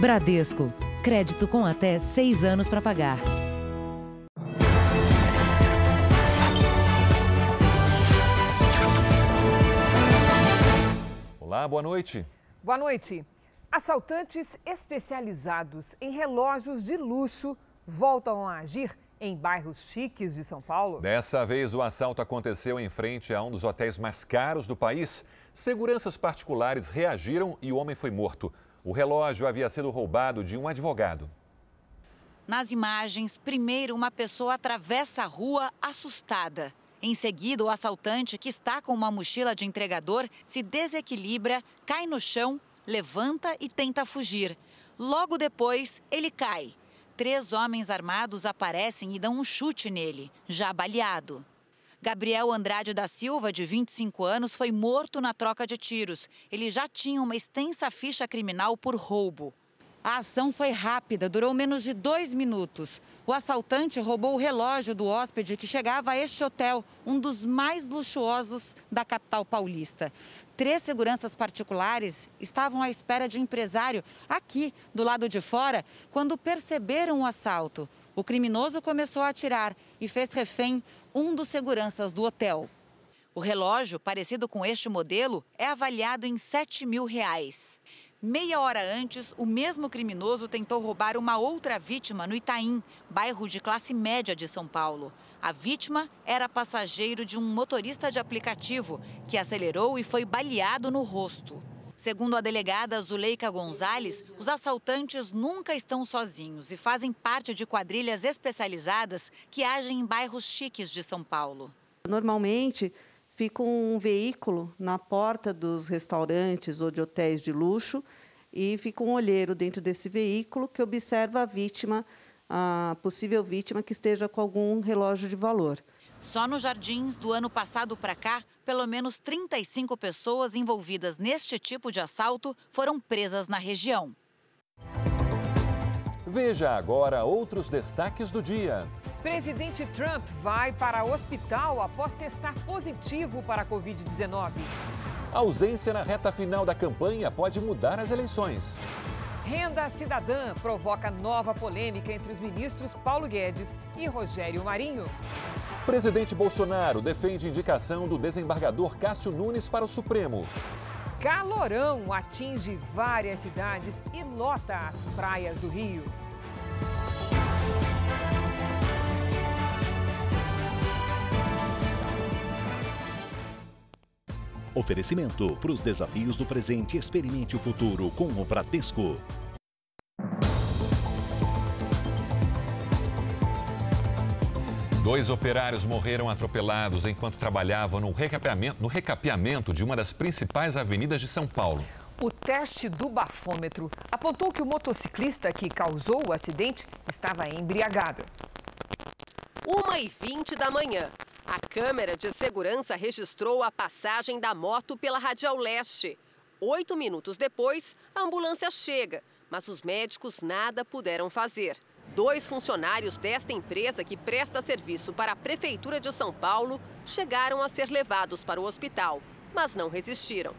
Bradesco. Crédito com até seis anos para pagar. Olá, boa noite. Boa noite. Assaltantes especializados em relógios de luxo voltam a agir em bairros chiques de São Paulo. Dessa vez, o assalto aconteceu em frente a um dos hotéis mais caros do país. Seguranças particulares reagiram e o homem foi morto. O relógio havia sido roubado de um advogado. Nas imagens, primeiro uma pessoa atravessa a rua assustada. Em seguida, o assaltante, que está com uma mochila de entregador, se desequilibra, cai no chão, levanta e tenta fugir. Logo depois, ele cai. Três homens armados aparecem e dão um chute nele, já baleado. Gabriel Andrade da Silva, de 25 anos, foi morto na troca de tiros. Ele já tinha uma extensa ficha criminal por roubo. A ação foi rápida, durou menos de dois minutos. O assaltante roubou o relógio do hóspede que chegava a este hotel, um dos mais luxuosos da capital paulista. Três seguranças particulares estavam à espera de um empresário aqui, do lado de fora, quando perceberam o assalto. O criminoso começou a atirar e fez refém um dos seguranças do hotel. O relógio, parecido com este modelo, é avaliado em 7 mil reais. Meia hora antes, o mesmo criminoso tentou roubar uma outra vítima no Itaim, bairro de classe média de São Paulo. A vítima era passageiro de um motorista de aplicativo que acelerou e foi baleado no rosto. Segundo a delegada Zuleika Gonzalez, os assaltantes nunca estão sozinhos e fazem parte de quadrilhas especializadas que agem em bairros chiques de São Paulo. Normalmente, fica um veículo na porta dos restaurantes ou de hotéis de luxo e fica um olheiro dentro desse veículo que observa a vítima, a possível vítima que esteja com algum relógio de valor. Só nos jardins do ano passado para cá, pelo menos 35 pessoas envolvidas neste tipo de assalto foram presas na região. Veja agora outros destaques do dia. Presidente Trump vai para hospital após testar positivo para a Covid-19. A ausência na reta final da campanha pode mudar as eleições. Renda cidadã provoca nova polêmica entre os ministros Paulo Guedes e Rogério Marinho. Presidente Bolsonaro defende indicação do desembargador Cássio Nunes para o Supremo. Calorão atinge várias cidades e lota as praias do Rio. Oferecimento para os desafios do presente, experimente o futuro com o Bradesco. Dois operários morreram atropelados enquanto trabalhavam no recapeamento, no recapeamento de uma das principais avenidas de São Paulo. O teste do bafômetro apontou que o motociclista que causou o acidente estava embriagado. 1h20 da manhã. A câmera de segurança registrou a passagem da moto pela Radial Leste. Oito minutos depois, a ambulância chega, mas os médicos nada puderam fazer. Dois funcionários desta empresa que presta serviço para a Prefeitura de São Paulo chegaram a ser levados para o hospital, mas não resistiram.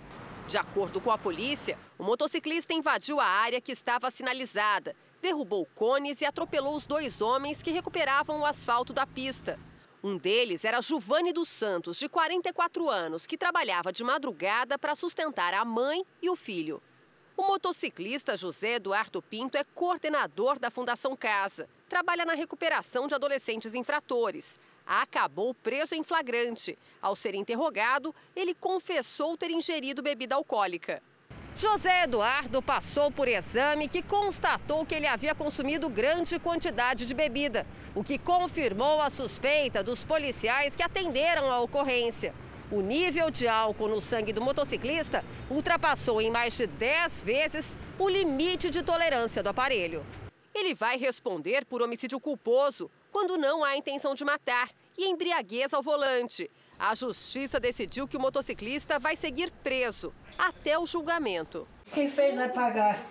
De acordo com a polícia, o motociclista invadiu a área que estava sinalizada, derrubou cones e atropelou os dois homens que recuperavam o asfalto da pista. Um deles era Giovanni dos Santos, de 44 anos, que trabalhava de madrugada para sustentar a mãe e o filho. O motociclista José Eduardo Pinto é coordenador da Fundação Casa. Trabalha na recuperação de adolescentes infratores. Acabou preso em flagrante. Ao ser interrogado, ele confessou ter ingerido bebida alcoólica. José Eduardo passou por exame que constatou que ele havia consumido grande quantidade de bebida, o que confirmou a suspeita dos policiais que atenderam a ocorrência. O nível de álcool no sangue do motociclista ultrapassou em mais de 10 vezes o limite de tolerância do aparelho. Ele vai responder por homicídio culposo, quando não há intenção de matar, e embriaguez ao volante. A justiça decidiu que o motociclista vai seguir preso até o julgamento. Quem fez vai pagar.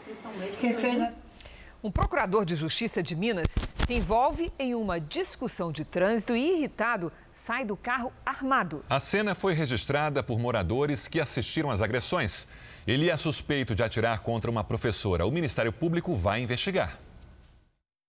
Quem fez vai... Um procurador de justiça de Minas se envolve em uma discussão de trânsito e, irritado, sai do carro armado. A cena foi registrada por moradores que assistiram às agressões. Ele é suspeito de atirar contra uma professora. O Ministério Público vai investigar.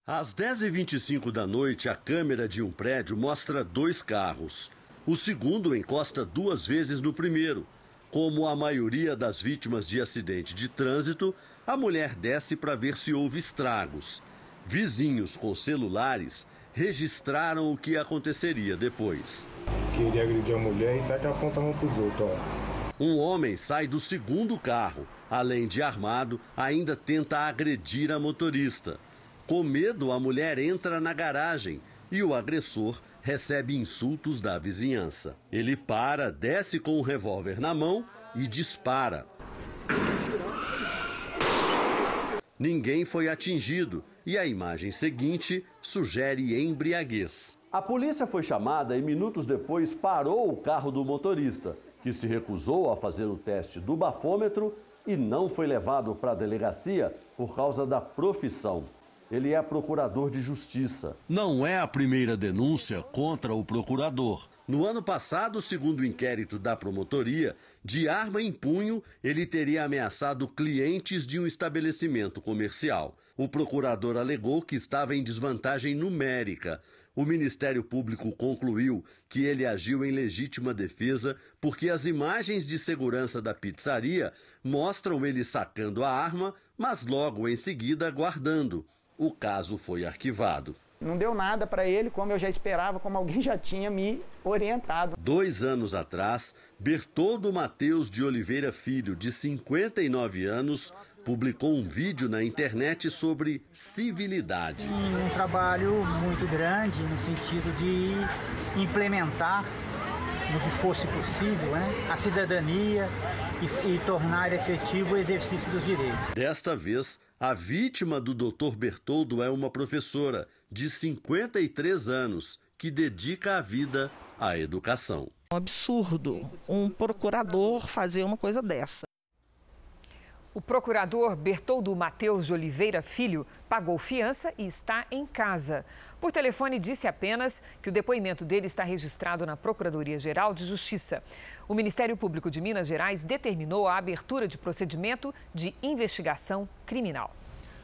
Às 10h25 da noite, a câmera de um prédio mostra dois carros. O segundo encosta duas vezes no primeiro. Como a maioria das vítimas de acidente de trânsito, a mulher desce para ver se houve estragos. Vizinhos com celulares registraram o que aconteceria depois. Queria agredir a mulher e tá que aponta a mão pros outros, ó. Um homem sai do segundo carro. Além de armado, ainda tenta agredir a motorista. Com medo, a mulher entra na garagem e o agressor recebe insultos da vizinhança. Ele para, desce com o revólver na mão e dispara. Ninguém foi atingido e a imagem seguinte sugere embriaguez. A polícia foi chamada e minutos depois parou o carro do motorista, que se recusou a fazer o teste do bafômetro e não foi levado para a delegacia por causa da profissão. Ele é procurador de justiça. Não é a primeira denúncia contra o procurador. No ano passado, segundo o inquérito da promotoria, de arma em punho, ele teria ameaçado clientes de um estabelecimento comercial. O procurador alegou que estava em desvantagem numérica. O Ministério Público concluiu que ele agiu em legítima defesa porque as imagens de segurança da pizzaria mostram ele sacando a arma, mas logo em seguida guardando. O caso foi arquivado. Não deu nada para ele, como eu já esperava, como alguém já tinha me orientado. Dois anos atrás, Bertoldo Mateus de Oliveira Filho, de 59 anos, publicou um vídeo na internet sobre civilidade. Um trabalho muito grande no sentido de implementar no que fosse possível né, a cidadania e, e tornar efetivo o exercício dos direitos. Desta vez, a vítima do Dr. Bertoldo é uma professora de 53 anos que dedica a vida à educação. Um absurdo um procurador fazer uma coisa dessa. O procurador Bertoldo Mateus de Oliveira Filho pagou fiança e está em casa. Por telefone, disse apenas que o depoimento dele está registrado na Procuradoria-Geral de Justiça. O Ministério Público de Minas Gerais determinou a abertura de procedimento de investigação criminal.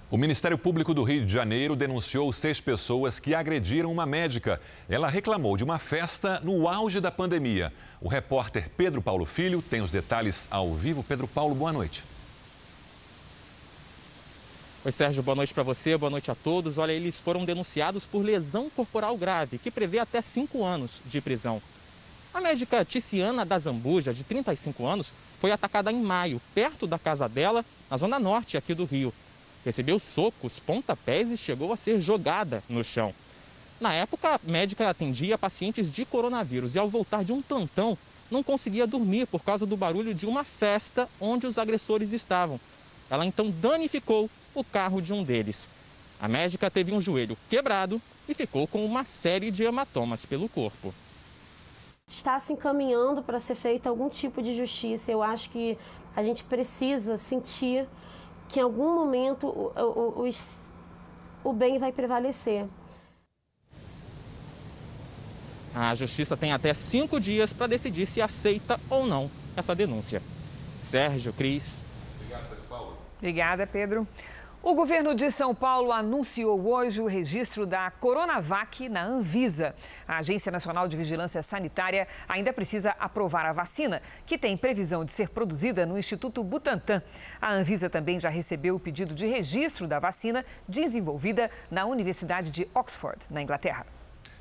O Ministério Público do Rio de Janeiro denunciou seis pessoas que agrediram uma médica. Ela reclamou de uma festa no auge da pandemia. O repórter Pedro Paulo Filho tem os detalhes ao vivo. Pedro Paulo, boa noite. Oi, Sérgio, boa noite para você, boa noite a todos. Olha, eles foram denunciados por lesão corporal grave, que prevê até cinco anos de prisão. A médica Ticiana da Zambuja, de 35 anos, foi atacada em maio, perto da casa dela, na zona norte aqui do Rio. Recebeu socos, pontapés e chegou a ser jogada no chão. Na época, a médica atendia pacientes de coronavírus e, ao voltar de um plantão, não conseguia dormir por causa do barulho de uma festa onde os agressores estavam. Ela então danificou o carro de um deles. A médica teve um joelho quebrado e ficou com uma série de hematomas pelo corpo. Está se encaminhando para ser feita algum tipo de justiça. Eu acho que a gente precisa sentir que em algum momento o, o, o, o bem vai prevalecer. A justiça tem até cinco dias para decidir se aceita ou não essa denúncia. Sérgio, Cris. Obrigado, Pedro Paulo. Obrigada, Pedro. O governo de São Paulo anunciou hoje o registro da Coronavac na Anvisa. A Agência Nacional de Vigilância Sanitária ainda precisa aprovar a vacina, que tem previsão de ser produzida no Instituto Butantan. A Anvisa também já recebeu o pedido de registro da vacina desenvolvida na Universidade de Oxford, na Inglaterra.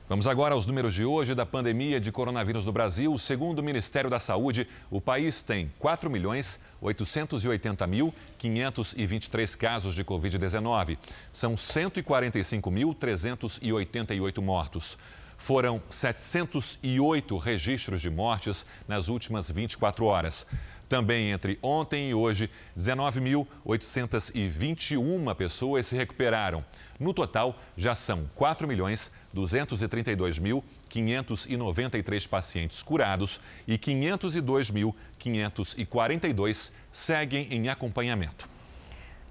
Vamos agora aos números de hoje da pandemia de coronavírus no Brasil. Segundo o Ministério da Saúde, o país tem 4 milhões 880.523 casos de Covid-19. São 145.388 mortos. Foram 708 registros de mortes nas últimas 24 horas. Também entre ontem e hoje, 19.821 pessoas se recuperaram. No total, já são 4 milhões 232.593 pacientes curados e 502.542 seguem em acompanhamento.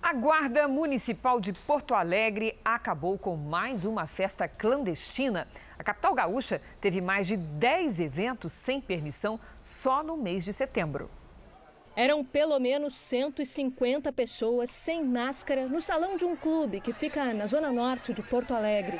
A Guarda Municipal de Porto Alegre acabou com mais uma festa clandestina. A capital gaúcha teve mais de 10 eventos sem permissão só no mês de setembro. Eram pelo menos 150 pessoas sem máscara no salão de um clube que fica na zona norte de Porto Alegre.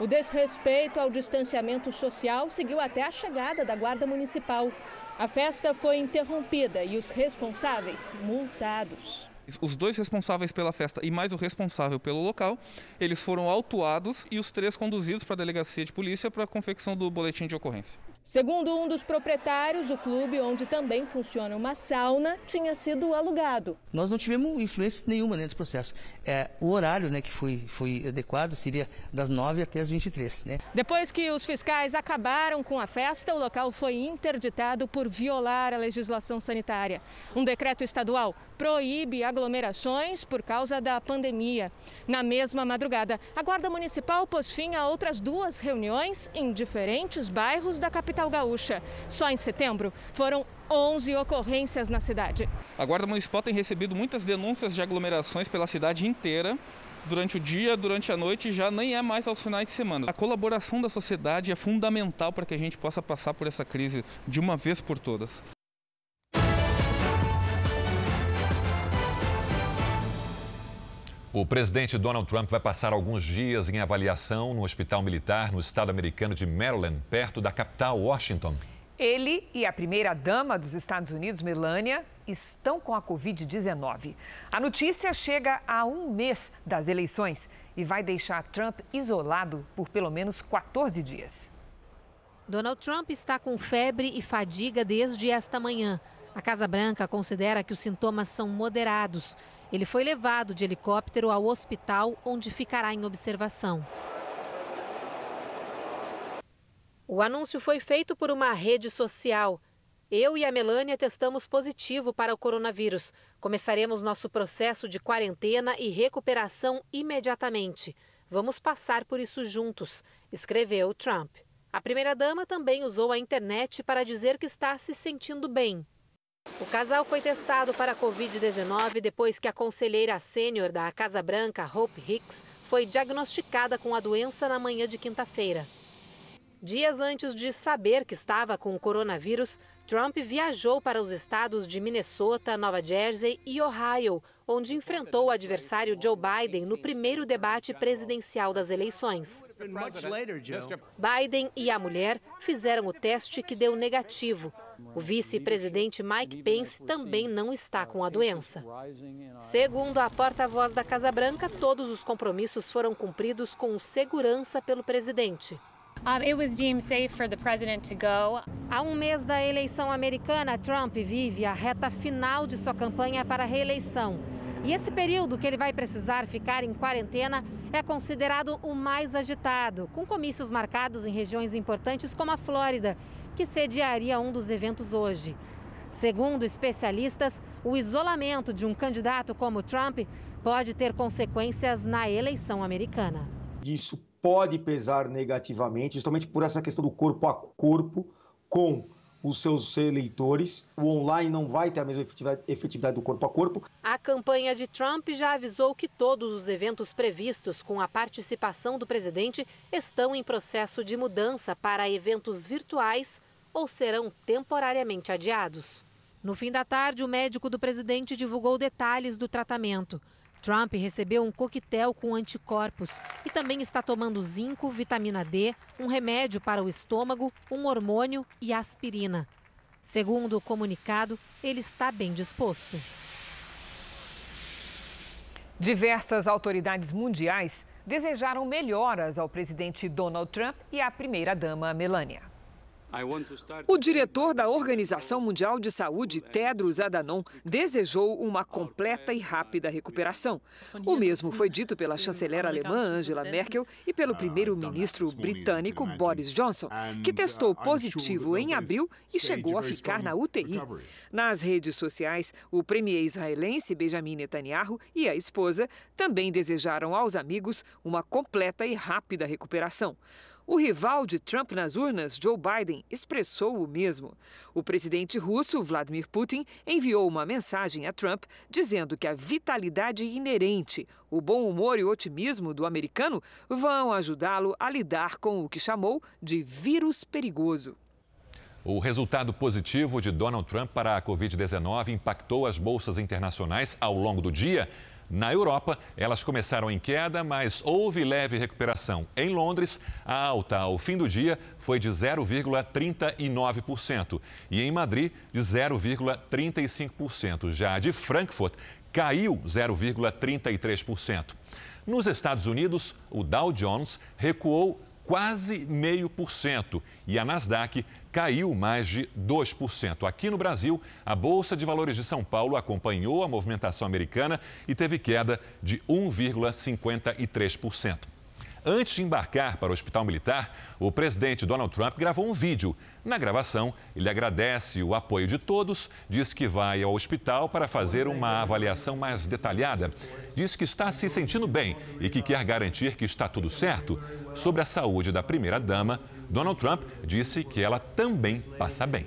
O desrespeito ao distanciamento social seguiu até a chegada da Guarda Municipal. A festa foi interrompida e os responsáveis multados. Os dois responsáveis pela festa e mais o responsável pelo local, eles foram autuados e os três conduzidos para a delegacia de polícia para a confecção do boletim de ocorrência. Segundo um dos proprietários, o clube, onde também funciona uma sauna, tinha sido alugado. Nós não tivemos influência nenhuma nesse processo. É, o horário né, que foi, foi adequado seria das 9 até as 23. Né? Depois que os fiscais acabaram com a festa, o local foi interditado por violar a legislação sanitária. Um decreto estadual proíbe aglomerações por causa da pandemia. Na mesma madrugada, a Guarda Municipal pôs fim a outras duas reuniões em diferentes bairros da capital gaúcha. Só em setembro foram 11 ocorrências na cidade. A Guarda Municipal tem recebido muitas denúncias de aglomerações pela cidade inteira durante o dia, durante a noite, já nem é mais aos finais de semana. A colaboração da sociedade é fundamental para que a gente possa passar por essa crise de uma vez por todas. O presidente Donald Trump vai passar alguns dias em avaliação no hospital militar no estado americano de Maryland, perto da capital, Washington. Ele e a primeira-dama dos Estados Unidos, Melania, estão com a Covid-19. A notícia chega a um mês das eleições e vai deixar Trump isolado por pelo menos 14 dias. Donald Trump está com febre e fadiga desde esta manhã. A Casa Branca considera que os sintomas são moderados ele foi levado de helicóptero ao hospital, onde ficará em observação. O anúncio foi feito por uma rede social. Eu e a Melânia testamos positivo para o coronavírus. Começaremos nosso processo de quarentena e recuperação imediatamente. Vamos passar por isso juntos, escreveu Trump. A primeira-dama também usou a internet para dizer que está se sentindo bem. O casal foi testado para a Covid-19 depois que a conselheira sênior da Casa Branca, Hope Hicks, foi diagnosticada com a doença na manhã de quinta-feira. Dias antes de saber que estava com o coronavírus, Trump viajou para os estados de Minnesota, Nova Jersey e Ohio, onde enfrentou o adversário Joe Biden no primeiro debate presidencial das eleições. Biden e a mulher fizeram o teste que deu negativo. O vice-presidente Mike Pence também não está com a doença. Segundo a porta-voz da Casa Branca, todos os compromissos foram cumpridos com segurança pelo presidente. Há um mês da eleição americana, Trump vive a reta final de sua campanha para a reeleição. E esse período que ele vai precisar ficar em quarentena é considerado o mais agitado, com comícios marcados em regiões importantes como a Flórida, que sediaria um dos eventos hoje. Segundo especialistas, o isolamento de um candidato como Trump pode ter consequências na eleição americana. Isso pode pesar negativamente, justamente por essa questão do corpo a corpo com os seus eleitores. O online não vai ter a mesma efetividade, efetividade, do corpo a corpo. A campanha de Trump já avisou que todos os eventos previstos com a participação do presidente estão em processo de mudança para eventos virtuais ou serão temporariamente adiados. No fim da tarde, o médico do presidente divulgou detalhes do tratamento. Trump recebeu um coquetel com anticorpos e também está tomando zinco, vitamina D, um remédio para o estômago, um hormônio e aspirina. Segundo o comunicado, ele está bem disposto. Diversas autoridades mundiais desejaram melhoras ao presidente Donald Trump e à primeira-dama Melania. O diretor da Organização Mundial de Saúde, Tedros Adhanom, desejou uma completa e rápida recuperação. O mesmo foi dito pela chanceler alemã Angela Merkel e pelo primeiro-ministro britânico Boris Johnson, que testou positivo em abril e chegou a ficar na UTI. Nas redes sociais, o premier israelense Benjamin Netanyahu e a esposa também desejaram aos amigos uma completa e rápida recuperação. O rival de Trump nas urnas, Joe Biden, expressou o mesmo. O presidente russo, Vladimir Putin, enviou uma mensagem a Trump dizendo que a vitalidade inerente, o bom humor e o otimismo do americano vão ajudá-lo a lidar com o que chamou de vírus perigoso. O resultado positivo de Donald Trump para a Covid-19 impactou as bolsas internacionais ao longo do dia. Na Europa, elas começaram em queda, mas houve leve recuperação. Em Londres, a alta ao fim do dia foi de 0,39% e em Madrid, de 0,35%. Já de Frankfurt, caiu 0,33%. Nos Estados Unidos, o Dow Jones recuou quase meio por cento e a Nasdaq caiu mais de 2%. Aqui no Brasil, a Bolsa de Valores de São Paulo acompanhou a movimentação americana e teve queda de 1,53%. Antes de embarcar para o Hospital Militar, o presidente Donald Trump gravou um vídeo. Na gravação, ele agradece o apoio de todos, diz que vai ao hospital para fazer uma avaliação mais detalhada. Diz que está se sentindo bem e que quer garantir que está tudo certo. Sobre a saúde da primeira-dama, Donald Trump disse que ela também passa bem.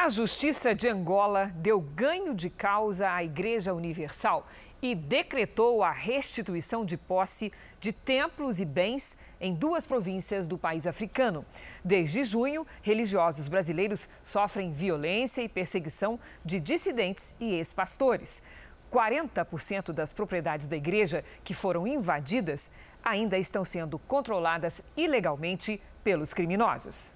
A Justiça de Angola deu ganho de causa à Igreja Universal e decretou a restituição de posse de templos e bens em duas províncias do país africano. Desde junho, religiosos brasileiros sofrem violência e perseguição de dissidentes e ex-pastores. 40% das propriedades da igreja que foram invadidas ainda estão sendo controladas ilegalmente pelos criminosos.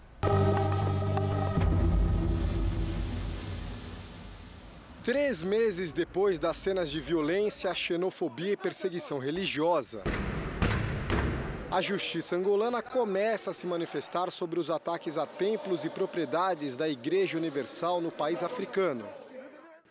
Três meses depois das cenas de violência, xenofobia e perseguição religiosa, a justiça angolana começa a se manifestar sobre os ataques a templos e propriedades da Igreja Universal no país africano.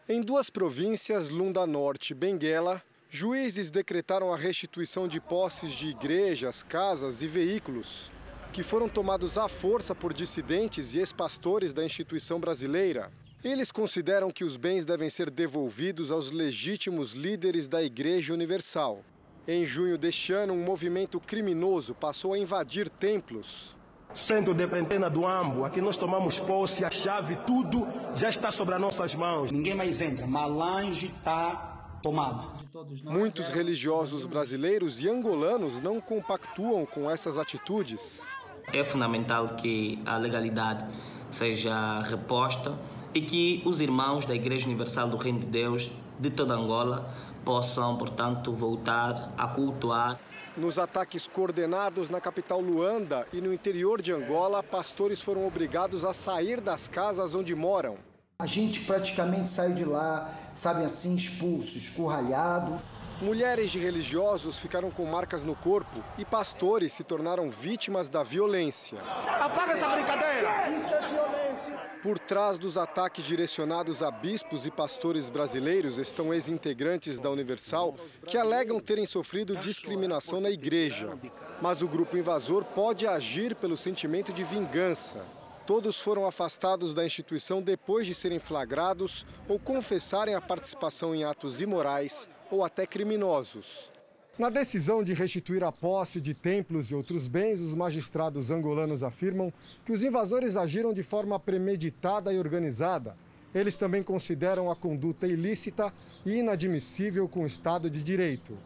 Em duas províncias, Lunda Norte e Benguela, juízes decretaram a restituição de posses de igrejas, casas e veículos que foram tomados à força por dissidentes e ex-pastores da instituição brasileira. Eles consideram que os bens devem ser devolvidos aos legítimos líderes da Igreja Universal. Em junho deste ano, um movimento criminoso passou a invadir templos. Centro de quarentena do Ambo, aqui nós tomamos posse, a chave, tudo já está sobre as nossas mãos. Ninguém mais entra, Malange está tomado. Muitos religiosos brasileiros e angolanos não compactuam com essas atitudes. É fundamental que a legalidade seja reposta e que os irmãos da Igreja Universal do Reino de Deus de toda Angola possam, portanto, voltar a cultuar. Nos ataques coordenados na capital Luanda e no interior de Angola, pastores foram obrigados a sair das casas onde moram. A gente praticamente saiu de lá, sabe assim, expulso, escurralhado. Mulheres de religiosos ficaram com marcas no corpo e pastores se tornaram vítimas da violência. Apaga essa brincadeira! Isso é violência! Por trás dos ataques direcionados a bispos e pastores brasileiros estão ex-integrantes da Universal que alegam terem sofrido discriminação na igreja. Mas o grupo invasor pode agir pelo sentimento de vingança. Todos foram afastados da instituição depois de serem flagrados ou confessarem a participação em atos imorais ou até criminosos. Na decisão de restituir a posse de templos e outros bens, os magistrados angolanos afirmam que os invasores agiram de forma premeditada e organizada. Eles também consideram a conduta ilícita e inadmissível com o Estado de Direito.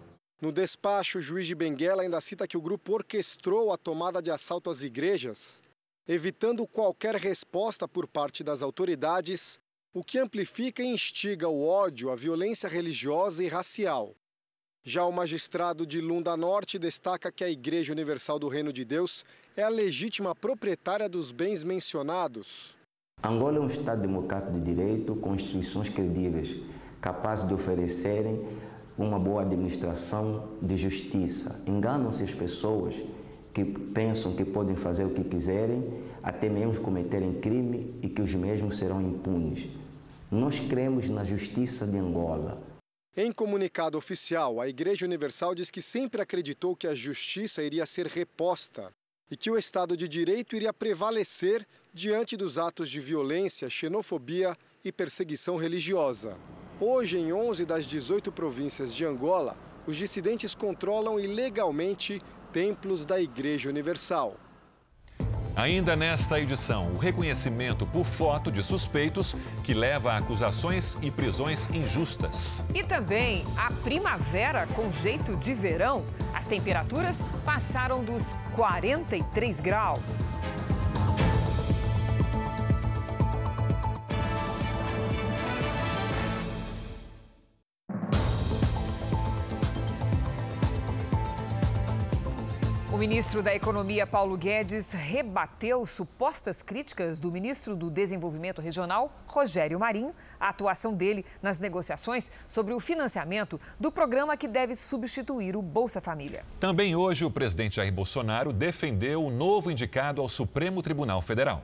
No despacho, o juiz de Benguela ainda cita que o grupo orquestrou a tomada de assalto às igrejas, evitando qualquer resposta por parte das autoridades, o que amplifica e instiga o ódio, a violência religiosa e racial. Já o magistrado de Lunda Norte destaca que a Igreja Universal do Reino de Deus é a legítima proprietária dos bens mencionados. Angola é um Estado democrático de direito, com instituições credíveis, capazes de oferecerem uma boa administração de justiça. Enganam-se as pessoas que pensam que podem fazer o que quiserem, até mesmo cometerem crime e que os mesmos serão impunes. Nós cremos na justiça de Angola. Em comunicado oficial, a Igreja Universal diz que sempre acreditou que a justiça iria ser reposta e que o Estado de Direito iria prevalecer diante dos atos de violência, xenofobia e perseguição religiosa. Hoje, em 11 das 18 províncias de Angola, os dissidentes controlam ilegalmente templos da Igreja Universal. Ainda nesta edição, o reconhecimento por foto de suspeitos que leva a acusações e prisões injustas. E também a primavera com jeito de verão. As temperaturas passaram dos 43 graus. Ministro da Economia, Paulo Guedes, rebateu supostas críticas do ministro do Desenvolvimento Regional, Rogério Marinho, à atuação dele nas negociações sobre o financiamento do programa que deve substituir o Bolsa Família. Também hoje, o presidente Jair Bolsonaro defendeu o novo indicado ao Supremo Tribunal Federal.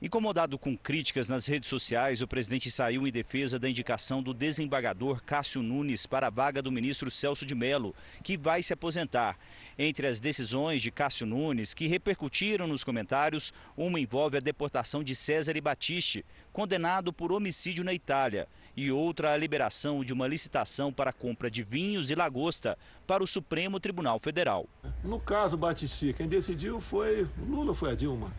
Incomodado com críticas nas redes sociais, o presidente saiu em defesa da indicação do desembargador Cássio Nunes para a vaga do ministro Celso de Mello, que vai se aposentar. Entre as decisões de Cássio Nunes, que repercutiram nos comentários, uma envolve a deportação de César e Batiste, condenado por homicídio na Itália, e outra a liberação de uma licitação para a compra de vinhos e lagosta para o Supremo Tribunal Federal. No caso Batiste, quem decidiu foi Lula foi a Dilma?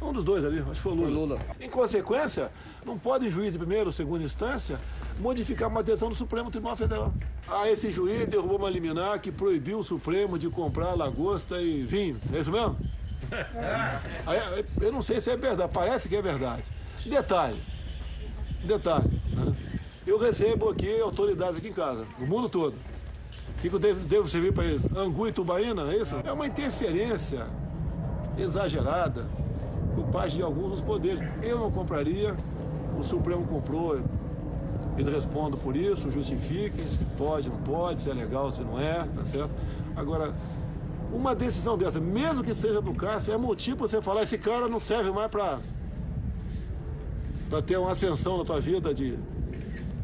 Um dos dois ali, acho que foi o Lula. Foi Lula. Em consequência, não pode juiz de primeira ou segunda instância modificar uma decisão do Supremo Tribunal Federal. Ah, esse juiz derrubou uma liminar que proibiu o Supremo de comprar lagosta e vinho. É isso mesmo? É. Eu não sei se é verdade, parece que é verdade. Detalhe, detalhe. Né? Eu recebo aqui autoridades aqui em casa, no mundo todo. O que eu devo, devo servir para eles? Angu e tubaína, é isso? É uma interferência exagerada parte de alguns dos poderes. Eu não compraria, o Supremo comprou, ele responde por isso, justifique se pode, não pode, se é legal, se não é, tá certo? Agora, uma decisão dessa, mesmo que seja do Cássio, é motivo para você falar, esse cara não serve mais para ter uma ascensão na tua vida de,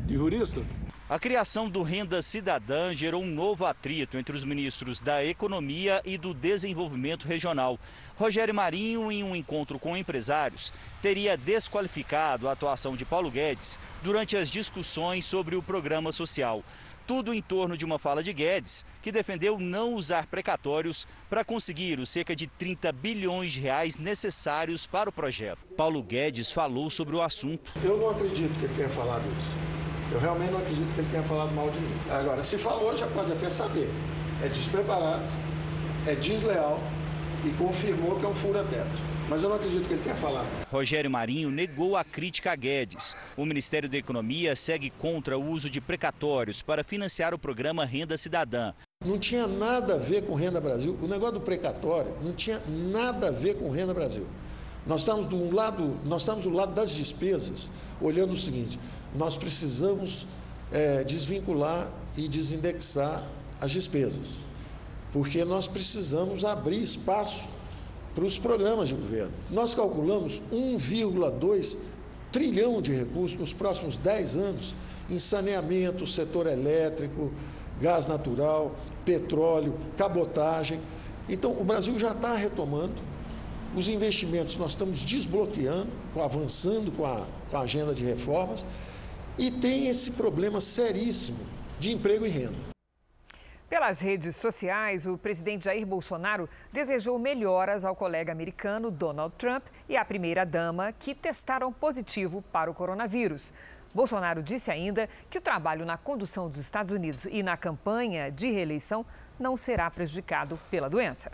de jurista? A criação do Renda Cidadã gerou um novo atrito entre os ministros da Economia e do Desenvolvimento Regional. Rogério Marinho, em um encontro com empresários, teria desqualificado a atuação de Paulo Guedes durante as discussões sobre o programa social. Tudo em torno de uma fala de Guedes, que defendeu não usar precatórios para conseguir os cerca de 30 bilhões de reais necessários para o projeto. Paulo Guedes falou sobre o assunto. Eu não acredito que ele tenha falado isso. Eu realmente não acredito que ele tenha falado mal de mim. Agora, se falou, já pode até saber. É despreparado, é desleal e confirmou que é um fura-teto. Mas eu não acredito que ele tenha falado. Rogério Marinho negou a crítica a Guedes. O Ministério da Economia segue contra o uso de precatórios para financiar o programa Renda Cidadã. Não tinha nada a ver com Renda Brasil. O negócio do precatório não tinha nada a ver com Renda Brasil. Nós estamos do lado, nós estamos do lado das despesas, olhando o seguinte: nós precisamos é, desvincular e desindexar as despesas, porque nós precisamos abrir espaço para os programas de governo. Nós calculamos 1,2 trilhão de recursos nos próximos 10 anos em saneamento, setor elétrico, gás natural, petróleo, cabotagem. Então, o Brasil já está retomando. Os investimentos nós estamos desbloqueando, avançando com a, com a agenda de reformas. E tem esse problema seríssimo de emprego e renda. Pelas redes sociais, o presidente Jair Bolsonaro desejou melhoras ao colega americano Donald Trump e à primeira-dama, que testaram positivo para o coronavírus. Bolsonaro disse ainda que o trabalho na condução dos Estados Unidos e na campanha de reeleição não será prejudicado pela doença.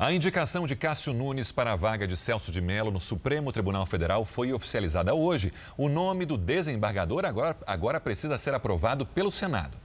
A indicação de Cássio Nunes para a vaga de Celso de Mello no Supremo Tribunal Federal foi oficializada hoje. O nome do desembargador agora, agora precisa ser aprovado pelo Senado.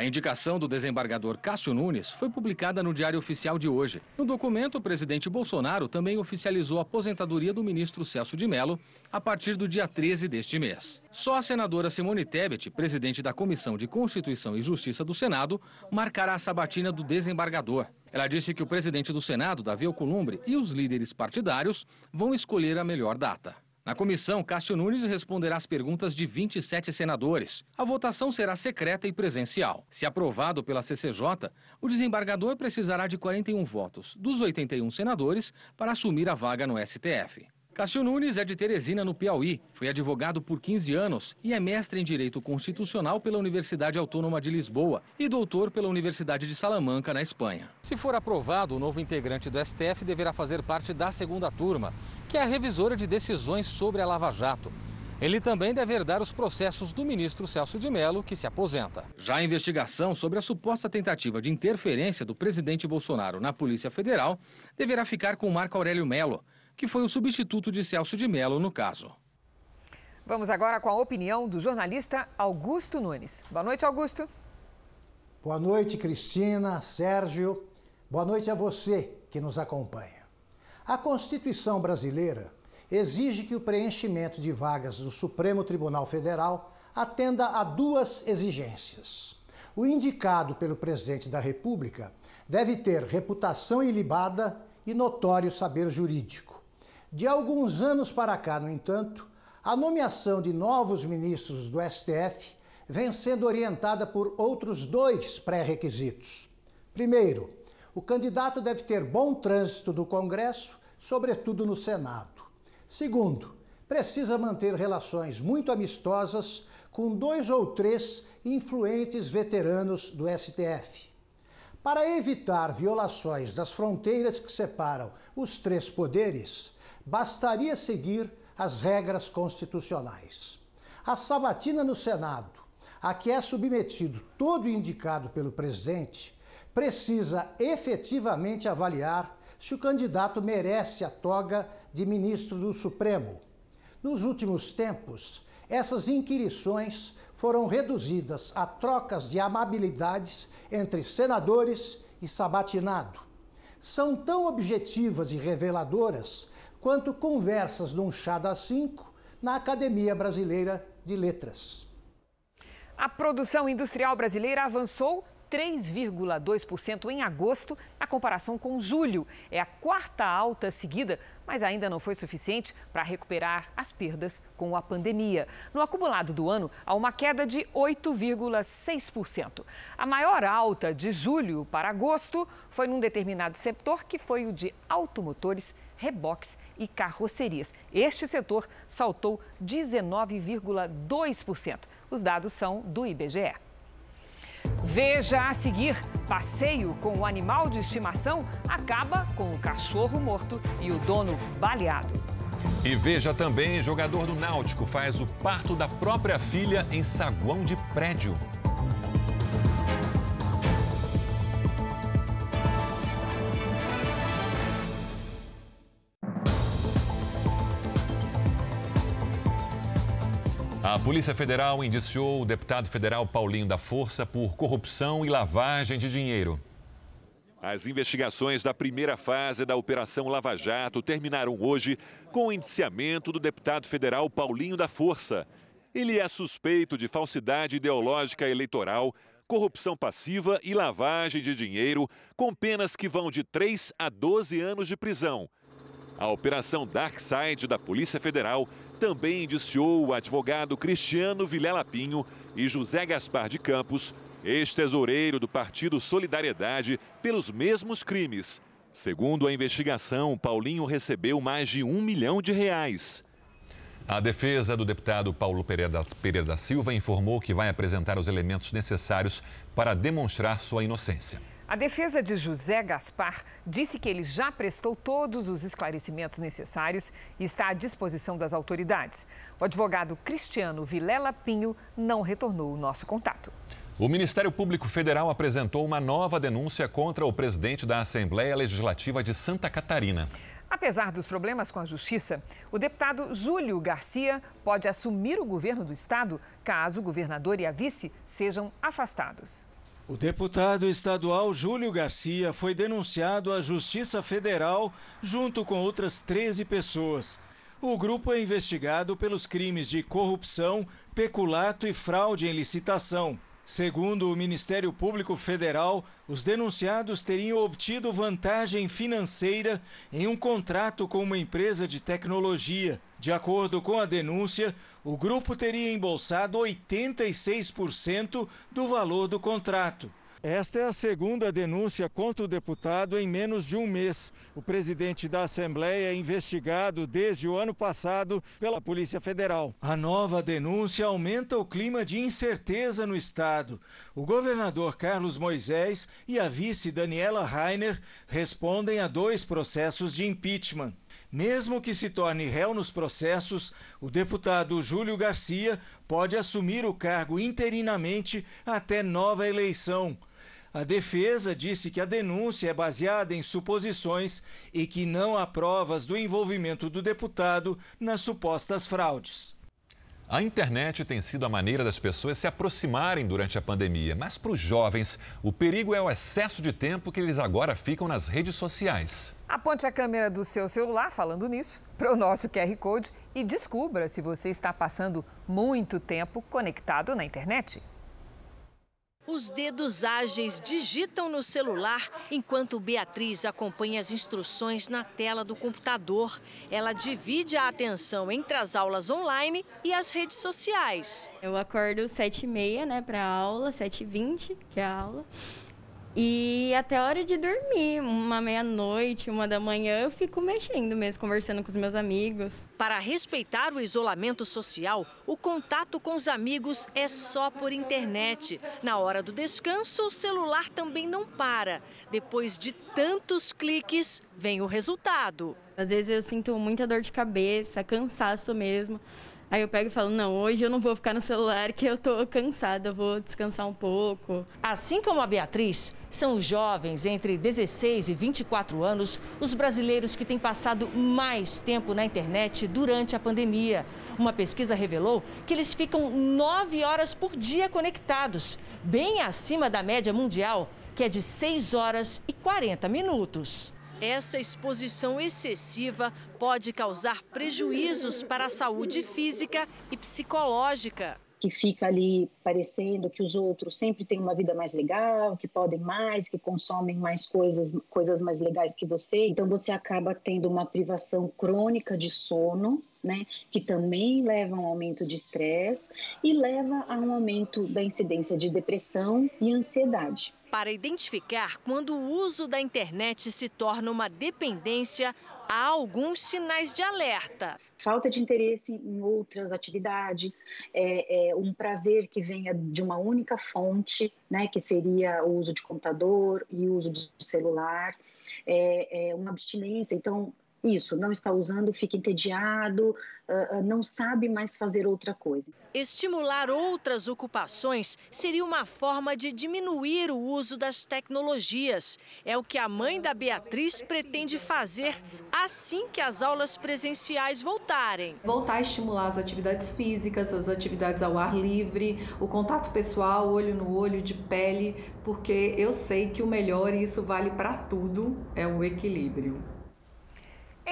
A indicação do desembargador Cássio Nunes foi publicada no Diário Oficial de hoje. No documento, o presidente Bolsonaro também oficializou a aposentadoria do ministro Celso de Mello a partir do dia 13 deste mês. Só a senadora Simone Tebet, presidente da Comissão de Constituição e Justiça do Senado, marcará a sabatina do desembargador. Ela disse que o presidente do Senado, Davi Alcolumbre, e os líderes partidários vão escolher a melhor data. Na comissão, Cássio Nunes responderá às perguntas de 27 senadores. A votação será secreta e presencial. Se aprovado pela CCJ, o desembargador precisará de 41 votos dos 81 senadores para assumir a vaga no STF. Cássio Nunes é de Teresina, no Piauí. Foi advogado por 15 anos e é mestre em Direito Constitucional pela Universidade Autônoma de Lisboa e doutor pela Universidade de Salamanca, na Espanha. Se for aprovado, o novo integrante do STF deverá fazer parte da segunda turma, que é a revisora de decisões sobre a Lava Jato. Ele também deve herdar os processos do ministro Celso de Mello, que se aposenta. Já a investigação sobre a suposta tentativa de interferência do presidente Bolsonaro na Polícia Federal deverá ficar com Marco Aurélio Mello que foi o substituto de Celso de Mello no caso. Vamos agora com a opinião do jornalista Augusto Nunes. Boa noite, Augusto. Boa noite, Cristina, Sérgio. Boa noite a você que nos acompanha. A Constituição brasileira exige que o preenchimento de vagas do Supremo Tribunal Federal atenda a duas exigências. O indicado pelo presidente da República deve ter reputação ilibada e notório saber jurídico. De alguns anos para cá, no entanto, a nomeação de novos ministros do STF vem sendo orientada por outros dois pré-requisitos. Primeiro, o candidato deve ter bom trânsito no Congresso, sobretudo no Senado. Segundo, precisa manter relações muito amistosas com dois ou três influentes veteranos do STF. Para evitar violações das fronteiras que separam os três poderes, bastaria seguir as regras constitucionais. A sabatina no Senado, a que é submetido todo indicado pelo presidente, precisa efetivamente avaliar se o candidato merece a toga de ministro do Supremo. Nos últimos tempos, essas inquirições foram reduzidas a trocas de amabilidades entre senadores e sabatinado. São tão objetivas e reveladoras quanto conversas num chá das cinco na Academia Brasileira de Letras. A produção industrial brasileira avançou 3,2% em agosto, na comparação com julho. É a quarta alta seguida, mas ainda não foi suficiente para recuperar as perdas com a pandemia. No acumulado do ano, há uma queda de 8,6%. A maior alta de julho para agosto foi num determinado setor, que foi o de automotores, reboques e carrocerias. Este setor saltou 19,2%. Os dados são do IBGE. Veja a seguir: passeio com o animal de estimação acaba com o cachorro morto e o dono baleado. E veja também: jogador do Náutico faz o parto da própria filha em saguão de prédio. A Polícia Federal indiciou o deputado federal Paulinho da Força por corrupção e lavagem de dinheiro. As investigações da primeira fase da Operação Lava Jato terminaram hoje com o indiciamento do deputado federal Paulinho da Força. Ele é suspeito de falsidade ideológica eleitoral, corrupção passiva e lavagem de dinheiro, com penas que vão de 3 a 12 anos de prisão. A Operação Dark Side da Polícia Federal também indiciou o advogado Cristiano Vilela Pinho e José Gaspar de Campos, ex-tesoureiro do Partido Solidariedade, pelos mesmos crimes. Segundo a investigação, Paulinho recebeu mais de um milhão de reais. A defesa do deputado Paulo Pereira da Silva informou que vai apresentar os elementos necessários para demonstrar sua inocência. A defesa de José Gaspar disse que ele já prestou todos os esclarecimentos necessários e está à disposição das autoridades. O advogado Cristiano Vilela Pinho não retornou o nosso contato. O Ministério Público Federal apresentou uma nova denúncia contra o presidente da Assembleia Legislativa de Santa Catarina. Apesar dos problemas com a justiça, o deputado Júlio Garcia pode assumir o governo do estado caso o governador e a vice sejam afastados. O deputado estadual Júlio Garcia foi denunciado à Justiça Federal junto com outras 13 pessoas. O grupo é investigado pelos crimes de corrupção, peculato e fraude em licitação. Segundo o Ministério Público Federal, os denunciados teriam obtido vantagem financeira em um contrato com uma empresa de tecnologia. De acordo com a denúncia, o grupo teria embolsado 86% do valor do contrato. Esta é a segunda denúncia contra o deputado em menos de um mês. O presidente da Assembleia é investigado desde o ano passado pela Polícia Federal. A nova denúncia aumenta o clima de incerteza no Estado. O governador Carlos Moisés e a vice Daniela Rainer respondem a dois processos de impeachment. Mesmo que se torne réu nos processos, o deputado Júlio Garcia pode assumir o cargo interinamente até nova eleição. A defesa disse que a denúncia é baseada em suposições e que não há provas do envolvimento do deputado nas supostas fraudes. A internet tem sido a maneira das pessoas se aproximarem durante a pandemia, mas para os jovens, o perigo é o excesso de tempo que eles agora ficam nas redes sociais. Aponte a câmera do seu celular, falando nisso, para o nosso QR Code e descubra se você está passando muito tempo conectado na internet. Os dedos ágeis digitam no celular enquanto Beatriz acompanha as instruções na tela do computador. Ela divide a atenção entre as aulas online e as redes sociais. Eu acordo 7h30 né, para a aula, 7h20, que é a aula. E até a hora de dormir, uma meia-noite, uma da manhã, eu fico mexendo mesmo, conversando com os meus amigos. Para respeitar o isolamento social, o contato com os amigos é só por internet. Na hora do descanso, o celular também não para. Depois de tantos cliques, vem o resultado. Às vezes eu sinto muita dor de cabeça, cansaço mesmo. Aí eu pego e falo, não, hoje eu não vou ficar no celular que eu tô cansada, eu vou descansar um pouco. Assim como a Beatriz, são os jovens entre 16 e 24 anos os brasileiros que têm passado mais tempo na internet durante a pandemia. Uma pesquisa revelou que eles ficam nove horas por dia conectados, bem acima da média mundial, que é de 6 horas e 40 minutos. Essa exposição excessiva pode causar prejuízos para a saúde física e psicológica que fica ali parecendo que os outros sempre têm uma vida mais legal, que podem mais, que consomem mais coisas, coisas mais legais que você. Então você acaba tendo uma privação crônica de sono, né, que também leva a um aumento de estresse e leva a um aumento da incidência de depressão e ansiedade. Para identificar quando o uso da internet se torna uma dependência, há alguns sinais de alerta. Falta de interesse em outras atividades, é, é, um prazer que venha de uma única fonte, né, que seria o uso de computador e o uso de celular, é, é uma abstinência. Então, isso, não está usando, fica entediado, não sabe mais fazer outra coisa. Estimular outras ocupações seria uma forma de diminuir o uso das tecnologias. É o que a mãe da Beatriz pretende fazer assim que as aulas presenciais voltarem. Voltar a estimular as atividades físicas, as atividades ao ar livre, o contato pessoal, olho no olho, de pele, porque eu sei que o melhor, e isso vale para tudo, é o equilíbrio.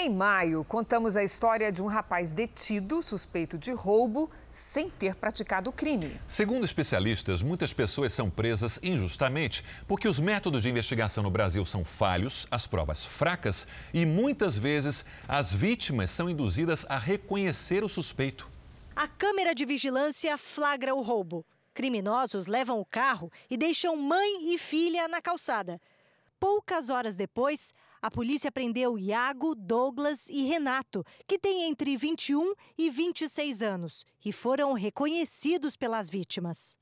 Em maio, contamos a história de um rapaz detido suspeito de roubo sem ter praticado o crime. Segundo especialistas, muitas pessoas são presas injustamente porque os métodos de investigação no Brasil são falhos, as provas fracas e muitas vezes as vítimas são induzidas a reconhecer o suspeito. A câmera de vigilância flagra o roubo. Criminosos levam o carro e deixam mãe e filha na calçada. Poucas horas depois, a polícia prendeu Iago, Douglas e Renato, que têm entre 21 e 26 anos, e foram reconhecidos pelas vítimas.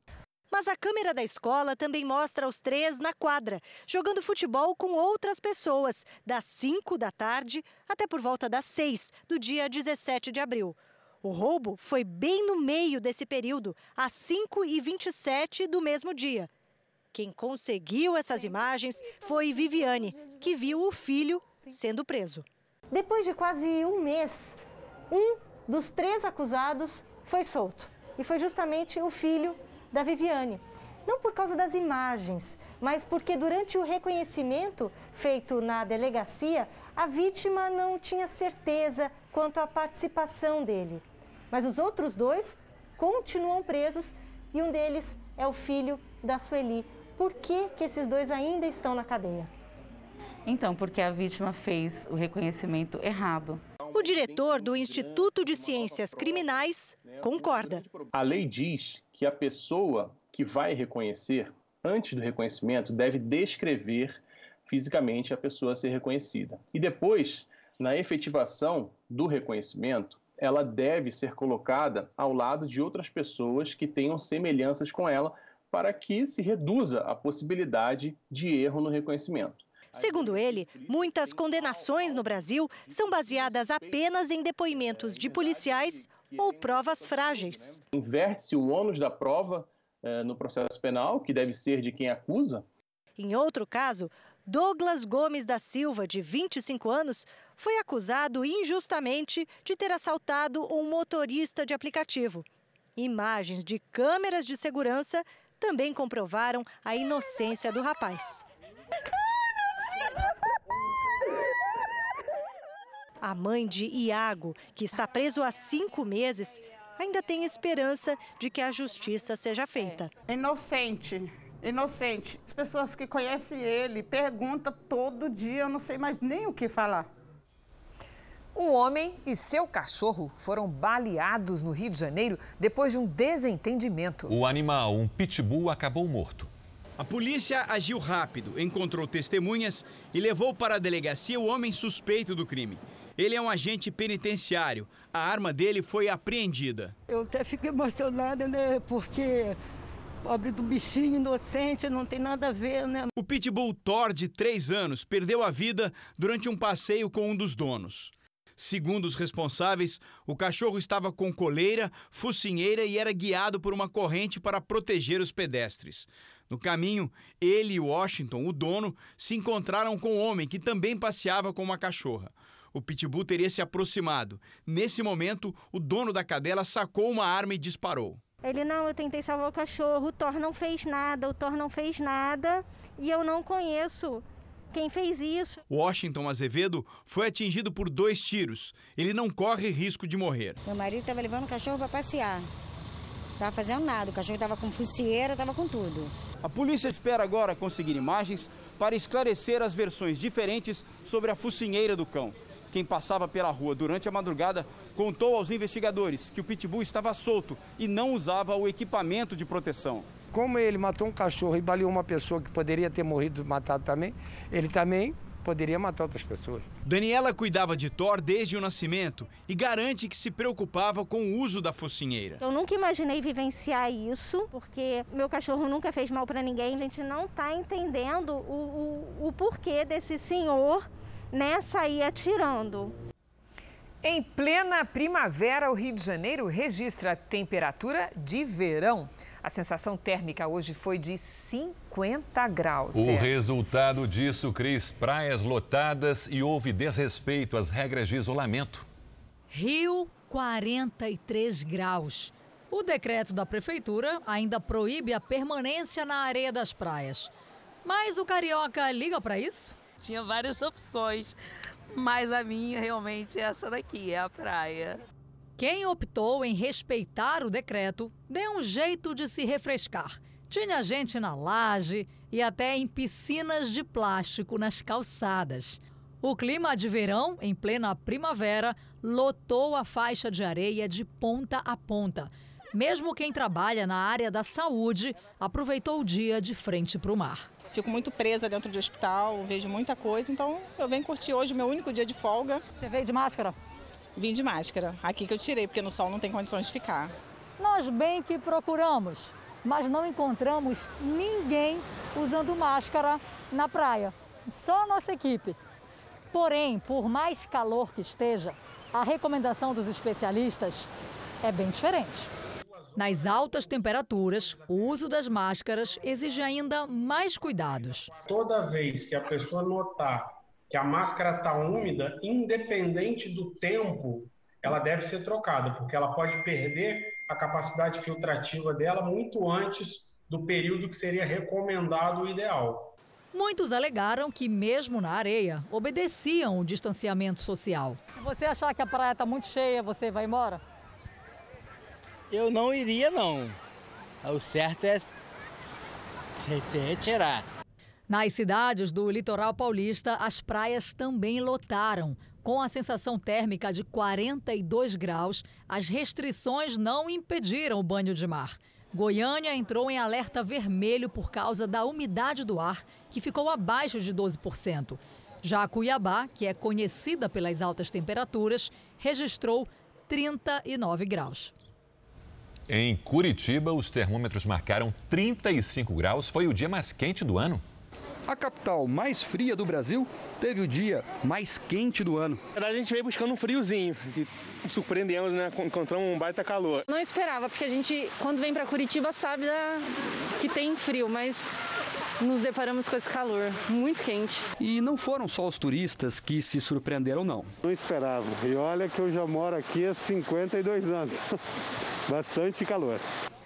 Mas a câmera da escola também mostra os três na quadra, jogando futebol com outras pessoas, das 5 da tarde até por volta das 6 do dia 17 de abril. O roubo foi bem no meio desse período, às 5 e 27 do mesmo dia. Quem conseguiu essas imagens foi Viviane, que viu o filho sendo preso. Depois de quase um mês, um dos três acusados foi solto. E foi justamente o filho da Viviane. Não por causa das imagens, mas porque durante o reconhecimento feito na delegacia, a vítima não tinha certeza quanto à participação dele. Mas os outros dois continuam presos e um deles é o filho da Sueli, por que, que esses dois ainda estão na cadeia? Então, porque a vítima fez o reconhecimento errado. O diretor do Instituto de Ciências Criminais concorda. A lei diz que a pessoa que vai reconhecer antes do reconhecimento, deve descrever fisicamente a pessoa a ser reconhecida. E depois, na efetivação do reconhecimento, ela deve ser colocada ao lado de outras pessoas que tenham semelhanças com ela, para que se reduza a possibilidade de erro no reconhecimento. Segundo ele, muitas condenações no Brasil são baseadas apenas em depoimentos de policiais ou provas frágeis. Inverte-se o ônus da prova eh, no processo penal, que deve ser de quem acusa. Em outro caso, Douglas Gomes da Silva, de 25 anos, foi acusado injustamente de ter assaltado um motorista de aplicativo. Imagens de câmeras de segurança também comprovaram a inocência do rapaz. A mãe de Iago, que está preso há cinco meses, ainda tem esperança de que a justiça seja feita. É inocente, inocente. As pessoas que conhecem ele perguntam todo dia, eu não sei mais nem o que falar. Um homem e seu cachorro foram baleados no Rio de Janeiro depois de um desentendimento. O animal, um pitbull, acabou morto. A polícia agiu rápido, encontrou testemunhas e levou para a delegacia o homem suspeito do crime. Ele é um agente penitenciário. A arma dele foi apreendida. Eu até fico emocionada, né? Porque pobre do bichinho inocente, não tem nada a ver, né? O pitbull Thor, de 3 anos, perdeu a vida durante um passeio com um dos donos. Segundo os responsáveis, o cachorro estava com coleira, focinheira e era guiado por uma corrente para proteger os pedestres. No caminho, ele e Washington, o dono, se encontraram com um homem que também passeava com uma cachorra. O pitbull teria se aproximado. Nesse momento, o dono da cadela sacou uma arma e disparou. Ele não, eu tentei salvar o cachorro, o Thor não fez nada, o Thor não fez nada e eu não conheço quem fez isso. Washington Azevedo foi atingido por dois tiros. Ele não corre risco de morrer. Meu marido estava levando o cachorro para passear. Estava fazendo nada, o cachorro estava com focinheira, estava com tudo. A polícia espera agora conseguir imagens para esclarecer as versões diferentes sobre a focinheira do cão. Quem passava pela rua durante a madrugada contou aos investigadores que o pitbull estava solto e não usava o equipamento de proteção como ele matou um cachorro e baleou uma pessoa que poderia ter morrido matado também, ele também poderia matar outras pessoas. Daniela cuidava de Thor desde o nascimento e garante que se preocupava com o uso da focinheira. Eu nunca imaginei vivenciar isso, porque meu cachorro nunca fez mal para ninguém. A gente não está entendendo o, o, o porquê desse senhor né, sair atirando. Em plena primavera, o Rio de Janeiro registra temperatura de verão. A sensação térmica hoje foi de 50 graus. O Sérgio. resultado disso, Cris, praias lotadas e houve desrespeito às regras de isolamento. Rio, 43 graus. O decreto da prefeitura ainda proíbe a permanência na areia das praias. Mas o carioca liga para isso? Tinha várias opções, mas a minha realmente é essa daqui, é a praia. Quem optou em respeitar o decreto deu um jeito de se refrescar. Tinha gente na laje e até em piscinas de plástico nas calçadas. O clima de verão, em plena primavera, lotou a faixa de areia de ponta a ponta. Mesmo quem trabalha na área da saúde aproveitou o dia de frente para o mar. Fico muito presa dentro do hospital, vejo muita coisa, então eu venho curtir hoje meu único dia de folga. Você veio de máscara? Vim de máscara. Aqui que eu tirei, porque no sol não tem condições de ficar. Nós bem que procuramos, mas não encontramos ninguém usando máscara na praia. Só a nossa equipe. Porém, por mais calor que esteja, a recomendação dos especialistas é bem diferente. Nas altas temperaturas, o uso das máscaras exige ainda mais cuidados. Toda vez que a pessoa notar que a máscara está úmida, independente do tempo, ela deve ser trocada, porque ela pode perder a capacidade filtrativa dela muito antes do período que seria recomendado o ideal. Muitos alegaram que, mesmo na areia, obedeciam o distanciamento social. Se você achar que a praia está muito cheia, você vai embora? Eu não iria, não. O certo é se retirar. Nas cidades do litoral paulista, as praias também lotaram. Com a sensação térmica de 42 graus, as restrições não impediram o banho de mar. Goiânia entrou em alerta vermelho por causa da umidade do ar, que ficou abaixo de 12%. Já Cuiabá, que é conhecida pelas altas temperaturas, registrou 39 graus. Em Curitiba, os termômetros marcaram 35 graus. Foi o dia mais quente do ano. A capital mais fria do Brasil teve o dia mais quente do ano. A gente veio buscando um friozinho, e surpreendemos, né? Encontramos um baita calor. Não esperava, porque a gente, quando vem para Curitiba, sabe da... que tem frio, mas nos deparamos com esse calor muito quente. E não foram só os turistas que se surpreenderam, não. Não esperava. E olha que eu já moro aqui há 52 anos. Bastante calor.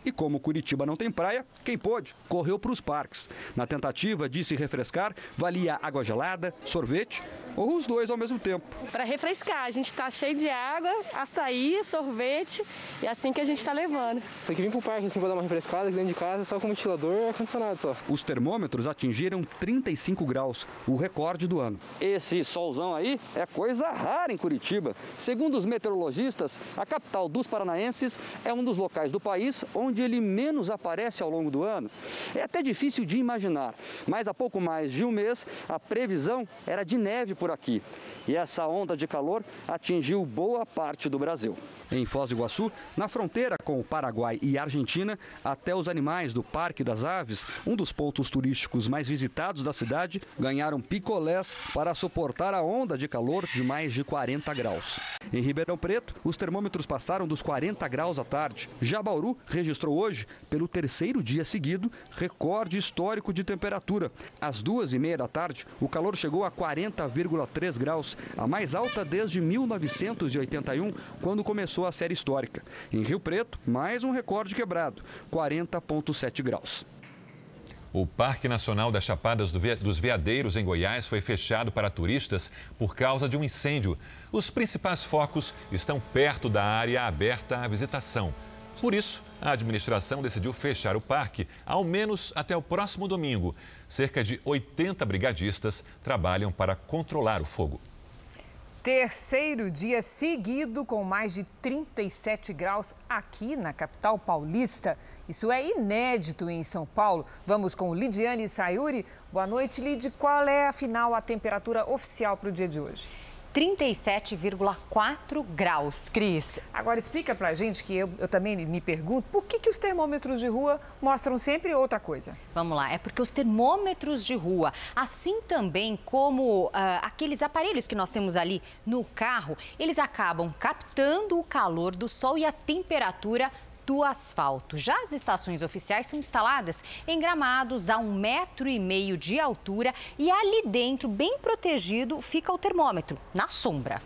E como Curitiba não tem praia, quem pôde correu para os parques. Na tentativa de se refrescar, valia água gelada, sorvete ou os dois ao mesmo tempo. Para refrescar, a gente está cheio de água, açaí, sorvete e é assim que a gente está levando. Tem que vir para o parque assim para dar uma refrescada aqui dentro de casa, só com ventilador e ar-condicionado só. Os termômetros atingiram 35 graus, o recorde do ano. Esse solzão aí é coisa rara em Curitiba. Segundo os meteorologistas, a capital dos paranaenses é um dos locais do país onde ele menos aparece ao longo do ano. É até difícil de imaginar, mas há pouco mais de um mês a previsão era de neve por aqui. E essa onda de calor atingiu boa parte do Brasil. Em Foz do Iguaçu, na fronteira com o Paraguai e Argentina, até os animais do Parque das Aves, um dos pontos turísticos mais visitados da cidade, ganharam picolés para suportar a onda de calor de mais de 40 graus. Em Ribeirão Preto, os termômetros passaram dos 40 graus à tarde. Jabauru registrou hoje, pelo terceiro dia seguido, recorde histórico de temperatura. Às duas e meia da tarde, o calor chegou a 40,3 graus, a mais alta desde 1981, quando começou a série histórica. Em Rio Preto, mais um recorde quebrado, 40,7 graus. O Parque Nacional das Chapadas dos Veadeiros, em Goiás, foi fechado para turistas por causa de um incêndio. Os principais focos estão perto da área aberta à visitação. Por isso, a administração decidiu fechar o parque, ao menos até o próximo domingo. Cerca de 80 brigadistas trabalham para controlar o fogo. Terceiro dia seguido com mais de 37 graus aqui na capital paulista. Isso é inédito em São Paulo. Vamos com Lidiane Sayuri. Boa noite, Lid. Qual é, afinal, a temperatura oficial para o dia de hoje? 37,4 graus, Cris. Agora explica pra gente que eu, eu, também me pergunto por que, que os termômetros de rua mostram sempre outra coisa. Vamos lá, é porque os termômetros de rua, assim também como uh, aqueles aparelhos que nós temos ali no carro, eles acabam captando o calor do sol e a temperatura do asfalto. Já as estações oficiais são instaladas em gramados a um metro e meio de altura e ali dentro, bem protegido, fica o termômetro, na sombra.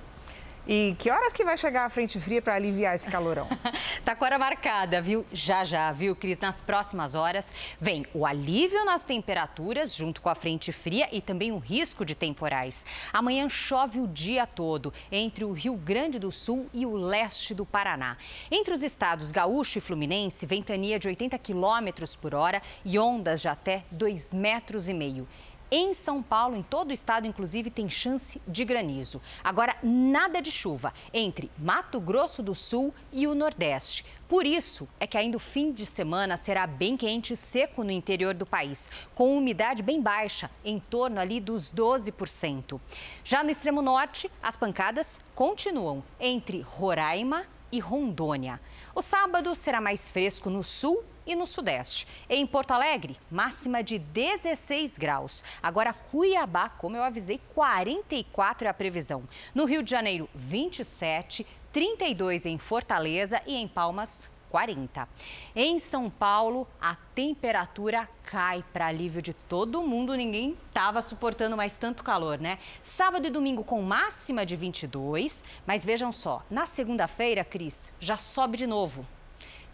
E que horas que vai chegar a frente fria para aliviar esse calorão? tá com hora marcada, viu? Já já, viu, Cris? Nas próximas horas vem o alívio nas temperaturas junto com a frente fria e também o risco de temporais. Amanhã chove o dia todo entre o Rio Grande do Sul e o leste do Paraná. Entre os estados Gaúcho e Fluminense, ventania de 80 quilômetros por hora e ondas de até 2 metros e meio. Em São Paulo, em todo o estado, inclusive, tem chance de granizo. Agora, nada de chuva entre Mato Grosso do Sul e o Nordeste. Por isso é que ainda o fim de semana será bem quente e seco no interior do país, com umidade bem baixa, em torno ali dos 12%. Já no extremo norte, as pancadas continuam entre Roraima e Rondônia. O sábado será mais fresco no sul e no Sudeste. Em Porto Alegre, máxima de 16 graus. Agora, Cuiabá, como eu avisei, 44 é a previsão. No Rio de Janeiro, 27, 32 em Fortaleza e em Palmas, 40. Em São Paulo, a temperatura cai para alívio de todo mundo. Ninguém estava suportando mais tanto calor, né? Sábado e domingo com máxima de 22, mas vejam só, na segunda-feira, Cris, já sobe de novo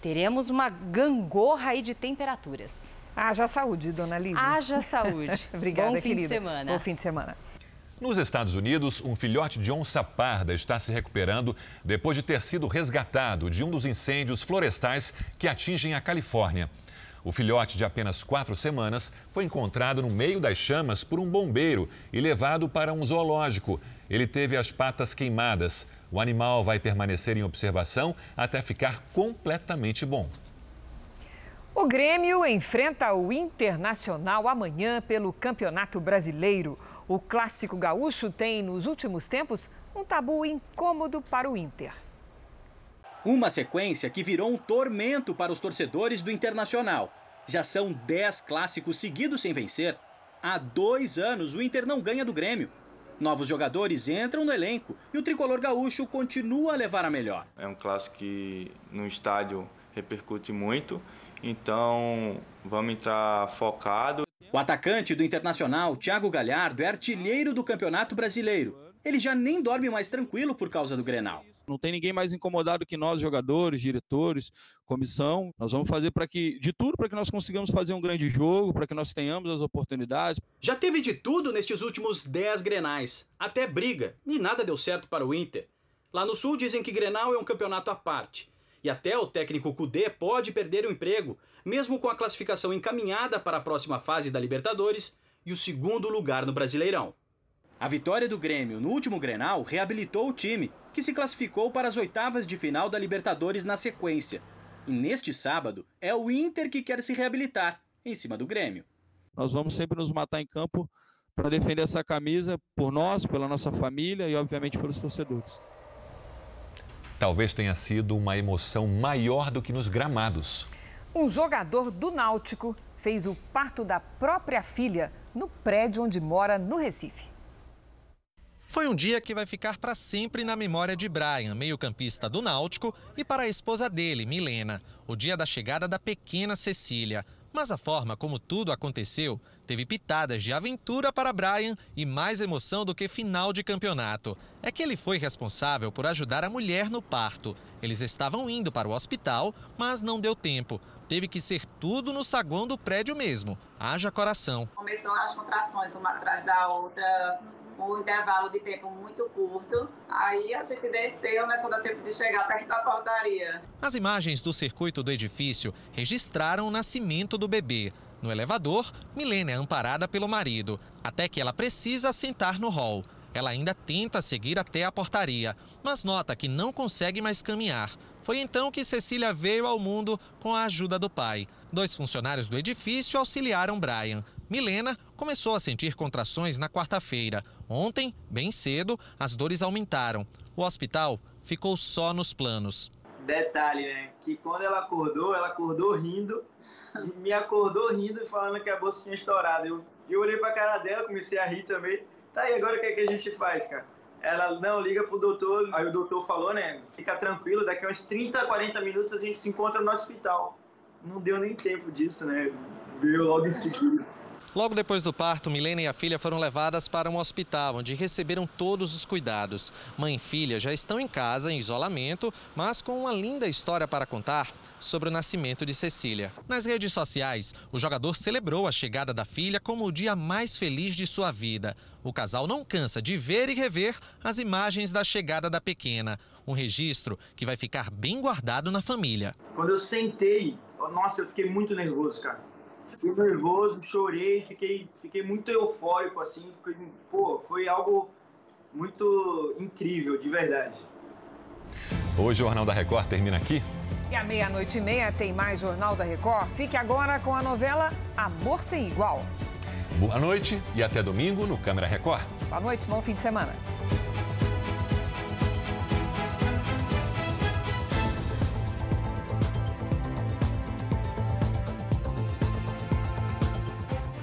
teremos uma gangorra aí de temperaturas. Haja saúde, dona Lídia. Haja saúde. Obrigada, Bom fim querida. de semana. Bom fim de semana. Nos Estados Unidos, um filhote de onça parda está se recuperando depois de ter sido resgatado de um dos incêndios florestais que atingem a Califórnia. O filhote de apenas quatro semanas foi encontrado no meio das chamas por um bombeiro e levado para um zoológico. Ele teve as patas queimadas. O animal vai permanecer em observação até ficar completamente bom. O Grêmio enfrenta o Internacional amanhã pelo Campeonato Brasileiro. O clássico gaúcho tem, nos últimos tempos, um tabu incômodo para o Inter. Uma sequência que virou um tormento para os torcedores do Internacional. Já são 10 clássicos seguidos sem vencer. Há dois anos o Inter não ganha do Grêmio. Novos jogadores entram no elenco e o tricolor gaúcho continua a levar a melhor. É um clássico que no estádio repercute muito então, vamos entrar focado. O atacante do Internacional, Thiago Galhardo, é artilheiro do Campeonato Brasileiro. Ele já nem dorme mais tranquilo por causa do Grenal. Não tem ninguém mais incomodado que nós, jogadores, diretores, comissão. Nós vamos fazer para que de tudo para que nós consigamos fazer um grande jogo, para que nós tenhamos as oportunidades. Já teve de tudo nestes últimos 10 Grenais, até briga, e nada deu certo para o Inter. Lá no Sul dizem que Grenal é um campeonato à parte. E até o técnico Cudê pode perder o emprego, mesmo com a classificação encaminhada para a próxima fase da Libertadores e o segundo lugar no Brasileirão. A vitória do Grêmio no último Grenal reabilitou o time, que se classificou para as oitavas de final da Libertadores na sequência. E neste sábado é o Inter que quer se reabilitar em cima do Grêmio. Nós vamos sempre nos matar em campo para defender essa camisa por nós, pela nossa família e obviamente pelos torcedores. Talvez tenha sido uma emoção maior do que nos gramados. Um jogador do Náutico fez o parto da própria filha no prédio onde mora no Recife. Foi um dia que vai ficar para sempre na memória de Brian, meio-campista do Náutico, e para a esposa dele, Milena, o dia da chegada da pequena Cecília. Mas a forma como tudo aconteceu teve pitadas de aventura para Brian e mais emoção do que final de campeonato. É que ele foi responsável por ajudar a mulher no parto. Eles estavam indo para o hospital, mas não deu tempo. Teve que ser tudo no saguão do prédio mesmo. Haja coração. Começou as contrações uma atrás da outra, um intervalo de tempo muito curto. Aí a gente desceu, mas só dá tempo de chegar perto da portaria. As imagens do circuito do edifício registraram o nascimento do bebê. No elevador, Milena é amparada pelo marido, até que ela precisa sentar no hall. Ela ainda tenta seguir até a portaria, mas nota que não consegue mais caminhar. Foi então que Cecília veio ao mundo com a ajuda do pai. Dois funcionários do edifício auxiliaram Brian. Milena começou a sentir contrações na quarta-feira. Ontem, bem cedo, as dores aumentaram. O hospital ficou só nos planos. Detalhe, né? Que quando ela acordou, ela acordou rindo, me acordou rindo e falando que a bolsa tinha estourado. Eu, eu olhei pra cara dela, comecei a rir também. Tá aí, agora o que, é que a gente faz, cara? Ela não liga pro doutor, aí o doutor falou, né? Fica tranquilo, daqui a uns 30, 40 minutos a gente se encontra no hospital. Não deu nem tempo disso, né? Veio logo em seguida. Logo depois do parto, Milena e a filha foram levadas para um hospital, onde receberam todos os cuidados. Mãe e filha já estão em casa, em isolamento, mas com uma linda história para contar sobre o nascimento de Cecília. Nas redes sociais, o jogador celebrou a chegada da filha como o dia mais feliz de sua vida. O casal não cansa de ver e rever as imagens da chegada da pequena. Um registro que vai ficar bem guardado na família. Quando eu sentei, nossa, eu fiquei muito nervoso, cara Fiquei nervoso, chorei, fiquei, fiquei muito eufórico, assim. Fiquei, pô, foi algo muito incrível, de verdade. Hoje o Jornal da Record termina aqui. E à meia-noite e meia tem mais Jornal da Record. Fique agora com a novela Amor Sem Igual. Boa noite e até domingo no Câmara Record. Boa noite, bom fim de semana.